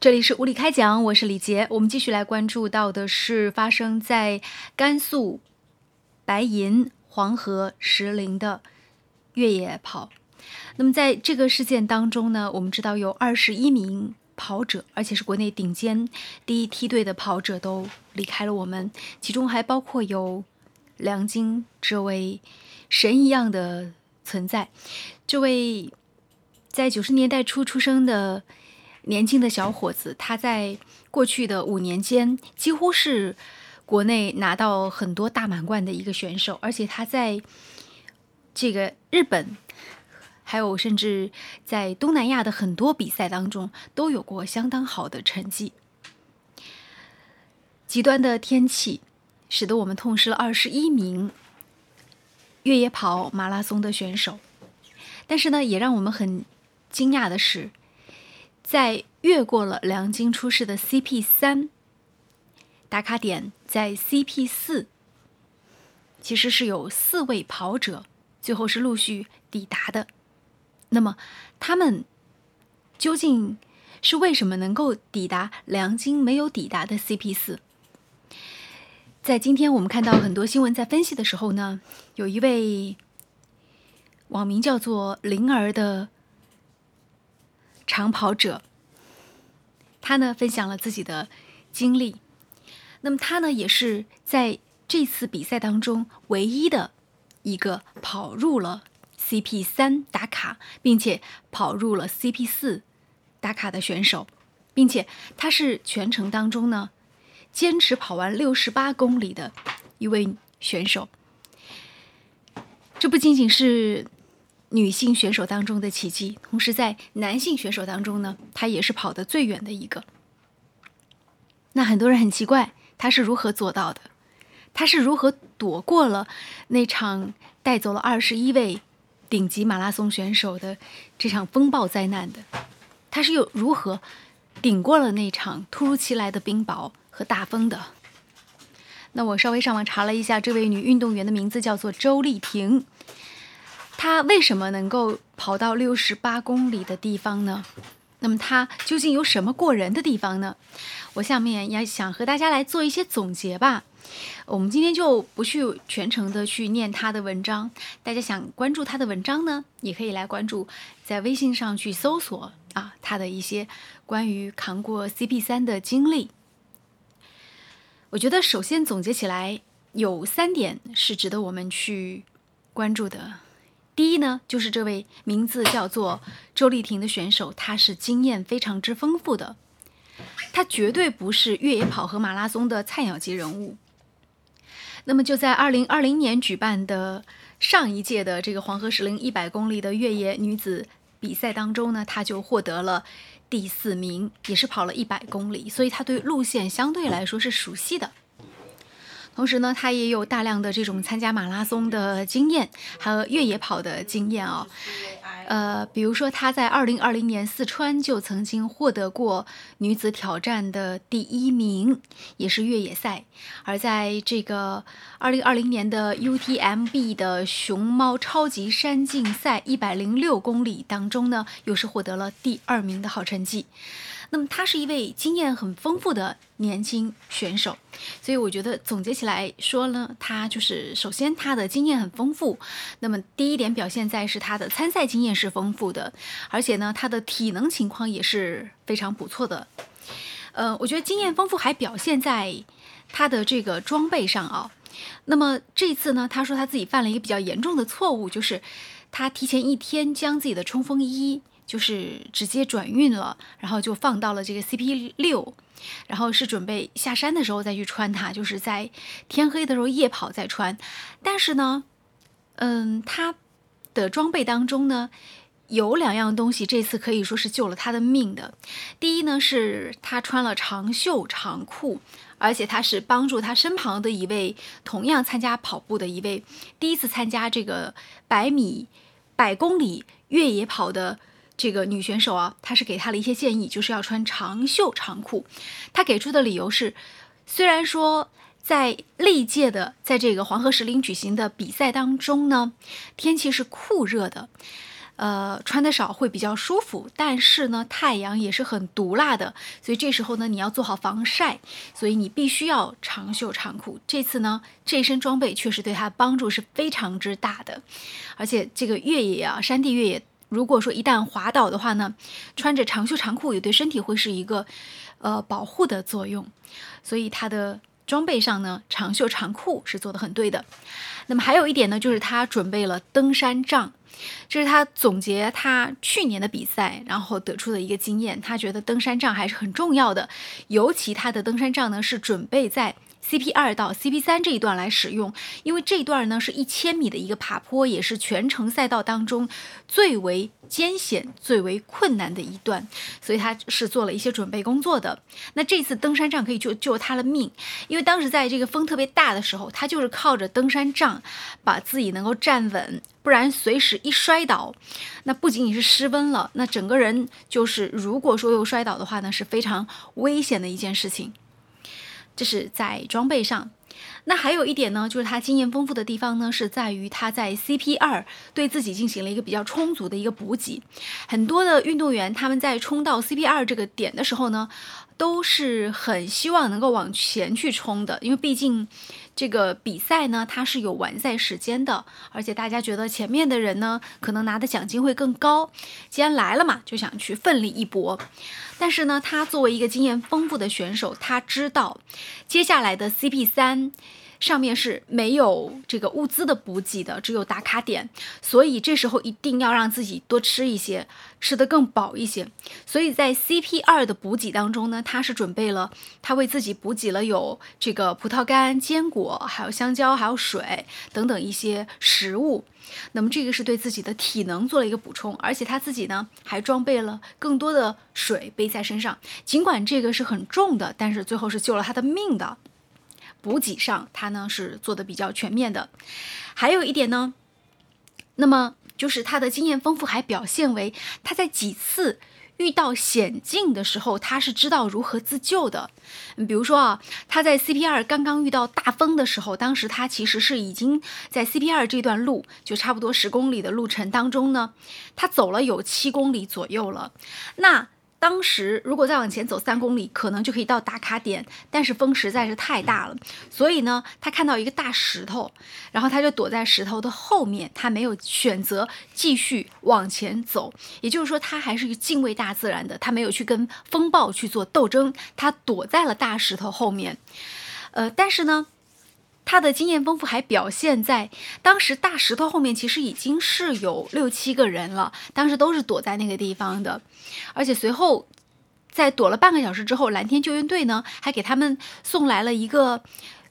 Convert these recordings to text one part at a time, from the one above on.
这里是物理开讲，我是李杰。我们继续来关注到的是发生在甘肃白银黄河石林的越野跑。那么在这个事件当中呢，我们知道有二十一名跑者，而且是国内顶尖第一梯队的跑者都离开了我们，其中还包括有梁晶这位神一样的存在。这位在九十年代初出生的。年轻的小伙子，他在过去的五年间几乎是国内拿到很多大满贯的一个选手，而且他在这个日本，还有甚至在东南亚的很多比赛当中都有过相当好的成绩。极端的天气使得我们痛失了二十一名越野跑马拉松的选手，但是呢，也让我们很惊讶的是。在越过了梁晶出世的 CP 三打卡点，在 CP 四，其实是有四位跑者最后是陆续抵达的。那么他们究竟是为什么能够抵达梁晶没有抵达的 CP 四？在今天我们看到很多新闻在分析的时候呢，有一位网名叫做灵儿的。长跑者，他呢分享了自己的经历。那么他呢也是在这次比赛当中唯一的一个跑入了 CP 三打卡，并且跑入了 CP 四打卡的选手，并且他是全程当中呢坚持跑完六十八公里的一位选手。这不仅仅是。女性选手当中的奇迹，同时在男性选手当中呢，她也是跑得最远的一个。那很多人很奇怪，她是如何做到的？她是如何躲过了那场带走了二十一位顶级马拉松选手的这场风暴灾难的？她是又如何顶过了那场突如其来的冰雹和大风的？那我稍微上网查了一下，这位女运动员的名字叫做周丽萍。他为什么能够跑到六十八公里的地方呢？那么他究竟有什么过人的地方呢？我下面也想和大家来做一些总结吧。我们今天就不去全程的去念他的文章，大家想关注他的文章呢，也可以来关注，在微信上去搜索啊他的一些关于扛过 CP 三的经历。我觉得首先总结起来有三点是值得我们去关注的。第一呢，就是这位名字叫做周丽婷的选手，她是经验非常之丰富的，她绝对不是越野跑和马拉松的菜鸟级人物。那么就在二零二零年举办的上一届的这个黄河石林一百公里的越野女子比赛当中呢，她就获得了第四名，也是跑了一百公里，所以她对路线相对来说是熟悉的。同时呢，他也有大量的这种参加马拉松的经验，还有越野跑的经验哦。呃，比如说他在二零二零年四川就曾经获得过女子挑战的第一名，也是越野赛；而在这个二零二零年的 UTMB 的熊猫超级山径赛一百零六公里当中呢，又是获得了第二名的好成绩。那么他是一位经验很丰富的年轻选手，所以我觉得总结起来说呢，他就是首先他的经验很丰富。那么第一点表现在是他的参赛经验是丰富的，而且呢他的体能情况也是非常不错的。呃，我觉得经验丰富还表现在他的这个装备上啊。那么这次呢，他说他自己犯了一个比较严重的错误，就是他提前一天将自己的冲锋衣。就是直接转运了，然后就放到了这个 CP 六，然后是准备下山的时候再去穿它，就是在天黑的时候夜跑再穿。但是呢，嗯，他的装备当中呢有两样东西，这次可以说是救了他的命的。第一呢是他穿了长袖长裤，而且他是帮助他身旁的一位同样参加跑步的一位第一次参加这个百米百公里越野跑的。这个女选手啊，她是给她了一些建议，就是要穿长袖长裤。她给出的理由是，虽然说在历届的在这个黄河石林举行的比赛当中呢，天气是酷热的，呃，穿的少会比较舒服，但是呢，太阳也是很毒辣的，所以这时候呢，你要做好防晒，所以你必须要长袖长裤。这次呢，这身装备确实对她帮助是非常之大的，而且这个越野啊，山地越野，如果说一旦滑倒的话呢，穿着长袖长裤也对身体会是一个呃保护的作用，所以他的装备上呢，长袖长裤是做的很对的。那么还有一点呢，就是他准备了登山杖。这是他总结他去年的比赛，然后得出的一个经验。他觉得登山杖还是很重要的，尤其他的登山杖呢是准备在。CP 二到 CP 三这一段来使用，因为这一段呢是一千米的一个爬坡，也是全程赛道当中最为艰险、最为困难的一段，所以他是做了一些准备工作的。那这次登山杖可以救救他的命，因为当时在这个风特别大的时候，他就是靠着登山杖把自己能够站稳，不然随时一摔倒，那不仅仅是失温了，那整个人就是如果说又摔倒的话呢，是非常危险的一件事情。这是在装备上，那还有一点呢，就是他经验丰富的地方呢，是在于他在 CP 二对自己进行了一个比较充足的一个补给。很多的运动员他们在冲到 CP 二这个点的时候呢，都是很希望能够往前去冲的，因为毕竟这个比赛呢，它是有完赛时间的，而且大家觉得前面的人呢，可能拿的奖金会更高，既然来了嘛，就想去奋力一搏。但是呢，他作为一个经验丰富的选手，他知道接下来的 CP 三上面是没有这个物资的补给的，只有打卡点，所以这时候一定要让自己多吃一些，吃得更饱一些。所以在 CP 二的补给当中呢，他是准备了，他为自己补给了有这个葡萄干、坚果，还有香蕉，还有水等等一些食物。那么这个是对自己的体能做了一个补充，而且他自己呢还装备了更多的水背在身上。尽管这个是很重的，但是最后是救了他的命的。补给上他呢是做的比较全面的。还有一点呢，那么就是他的经验丰富，还表现为他在几次。遇到险境的时候，他是知道如何自救的。比如说啊，他在 CP 二刚刚遇到大风的时候，当时他其实是已经在 CP 二这段路，就差不多十公里的路程当中呢，他走了有七公里左右了。那当时如果再往前走三公里，可能就可以到打卡点，但是风实在是太大了，所以呢，他看到一个大石头，然后他就躲在石头的后面，他没有选择继续往前走。也就是说，他还是敬畏大自然的，他没有去跟风暴去做斗争，他躲在了大石头后面。呃，但是呢。他的经验丰富还表现在当时大石头后面，其实已经是有六七个人了，当时都是躲在那个地方的，而且随后在躲了半个小时之后，蓝天救援队呢还给他们送来了一个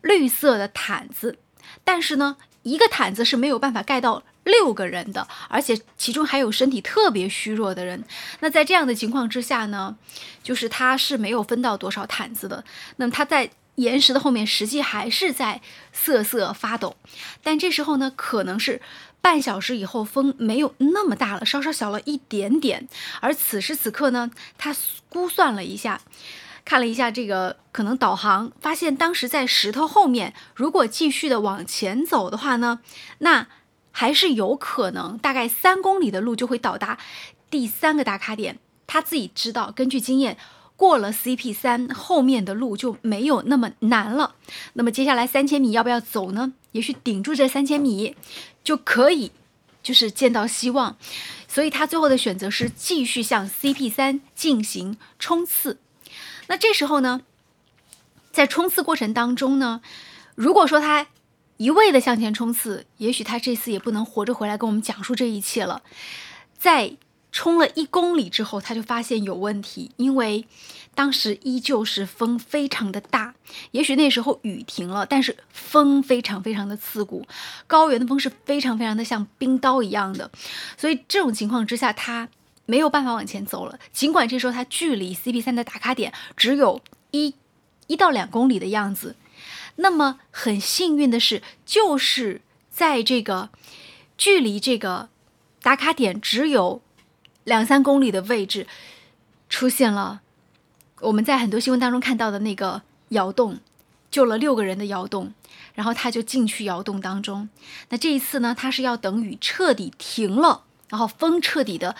绿色的毯子，但是呢，一个毯子是没有办法盖到六个人的，而且其中还有身体特别虚弱的人。那在这样的情况之下呢，就是他是没有分到多少毯子的。那么他在。岩石的后面实际还是在瑟瑟发抖，但这时候呢，可能是半小时以后风没有那么大了，稍稍小了一点点。而此时此刻呢，他估算了一下，看了一下这个可能导航，发现当时在石头后面，如果继续的往前走的话呢，那还是有可能，大概三公里的路就会到达第三个打卡点。他自己知道，根据经验。过了 CP 三，后面的路就没有那么难了。那么接下来三千米要不要走呢？也许顶住这三千米就可以，就是见到希望。所以他最后的选择是继续向 CP 三进行冲刺。那这时候呢，在冲刺过程当中呢，如果说他一味的向前冲刺，也许他这次也不能活着回来跟我们讲述这一切了。在冲了一公里之后，他就发现有问题，因为当时依旧是风非常的大。也许那时候雨停了，但是风非常非常的刺骨，高原的风是非常非常的像冰刀一样的。所以这种情况之下，他没有办法往前走了。尽管这时候他距离 CP 三的打卡点只有一一到两公里的样子，那么很幸运的是，就是在这个距离这个打卡点只有。两三公里的位置，出现了我们在很多新闻当中看到的那个窑洞，救了六个人的窑洞，然后他就进去窑洞当中。那这一次呢，他是要等雨彻底停了，然后风彻底的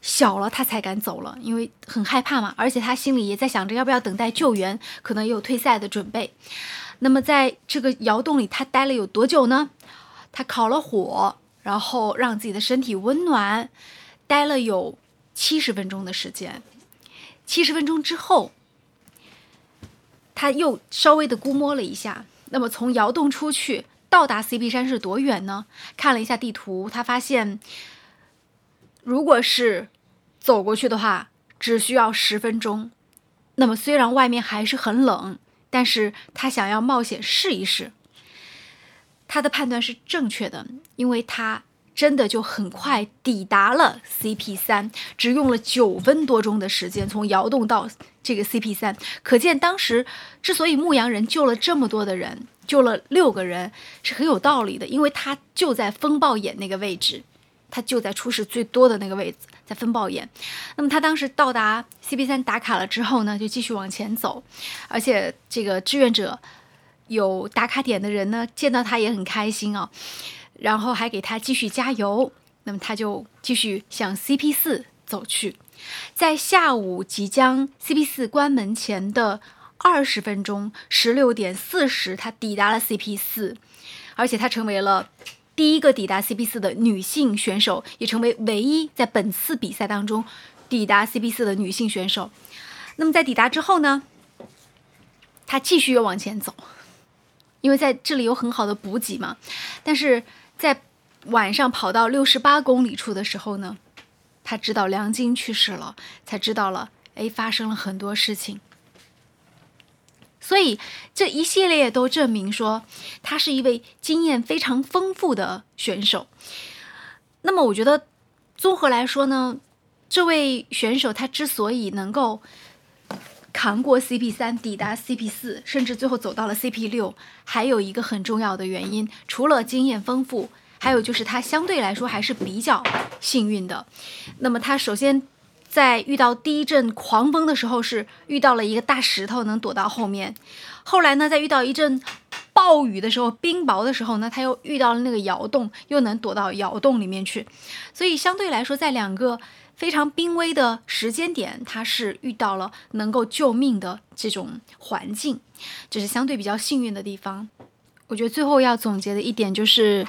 小了，他才敢走了，因为很害怕嘛。而且他心里也在想着要不要等待救援，可能也有退赛的准备。那么在这个窑洞里，他待了有多久呢？他烤了火，然后让自己的身体温暖，待了有七十分钟的时间。七十分钟之后，他又稍微的估摸了一下，那么从窑洞出去到达 CP 山是多远呢？看了一下地图，他发现，如果是走过去的话，只需要十分钟。那么虽然外面还是很冷，但是他想要冒险试一试。他的判断是正确的，因为他。真的就很快抵达了 CP 三，只用了九分多钟的时间从窑洞到这个 CP 三，可见当时之所以牧羊人救了这么多的人，救了六个人是很有道理的，因为他就在风暴眼那个位置，他就在出事最多的那个位置，在风暴眼。那么他当时到达 CP 三打卡了之后呢，就继续往前走，而且这个志愿者有打卡点的人呢，见到他也很开心啊。然后还给他继续加油，那么他就继续向 CP 四走去。在下午即将 CP 四关门前的二十分钟，十六点四十，他抵达了 CP 四，而且他成为了第一个抵达 CP 四的女性选手，也成为唯一在本次比赛当中抵达 CP 四的女性选手。那么在抵达之后呢，他继续又往前走，因为在这里有很好的补给嘛，但是。在晚上跑到六十八公里处的时候呢，他知道梁晶去世了，才知道了，哎，发生了很多事情。所以这一系列都证明说，他是一位经验非常丰富的选手。那么，我觉得综合来说呢，这位选手他之所以能够扛过 CP 三，抵达 CP 四，甚至最后走到了 CP 六，还有一个很重要的原因，除了经验丰富，还有就是他相对来说还是比较幸运的。那么他首先在遇到第一阵狂风的时候，是遇到了一个大石头能躲到后面；后来呢，在遇到一阵暴雨的时候，冰雹的时候呢，他又遇到了那个窑洞，又能躲到窑洞里面去。所以相对来说，在两个。非常濒危的时间点，他是遇到了能够救命的这种环境，这是相对比较幸运的地方。我觉得最后要总结的一点就是，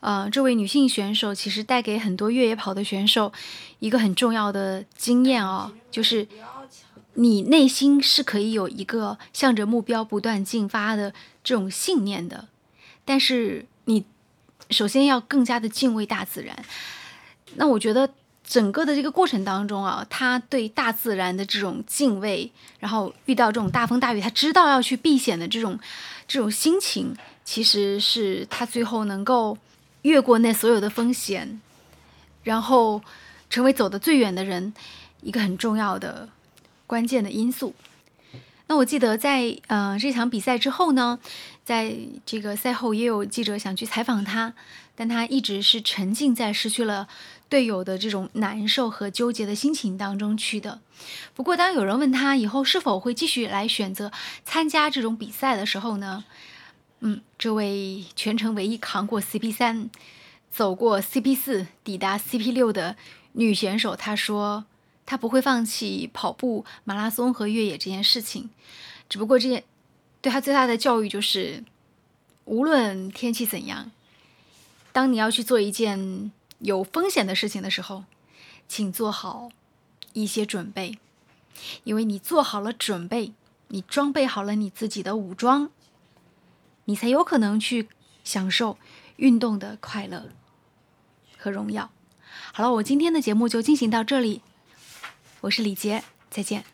呃，这位女性选手其实带给很多越野跑的选手一个很重要的经验哦，就是你内心是可以有一个向着目标不断进发的这种信念的，但是你首先要更加的敬畏大自然。那我觉得。整个的这个过程当中啊，他对大自然的这种敬畏，然后遇到这种大风大雨，他知道要去避险的这种这种心情，其实是他最后能够越过那所有的风险，然后成为走得最远的人，一个很重要的关键的因素。那我记得在呃这场比赛之后呢，在这个赛后也有记者想去采访他，但他一直是沉浸在失去了。队友的这种难受和纠结的心情当中去的。不过，当有人问他以后是否会继续来选择参加这种比赛的时候呢？嗯，这位全程唯一扛过 CP 三、走过 CP 四、抵达 CP 六的女选手，她说她不会放弃跑步、马拉松和越野这件事情。只不过，这件对他最大的教育就是，无论天气怎样，当你要去做一件。有风险的事情的时候，请做好一些准备，因为你做好了准备，你装备好了你自己的武装，你才有可能去享受运动的快乐和荣耀。好了，我今天的节目就进行到这里，我是李杰，再见。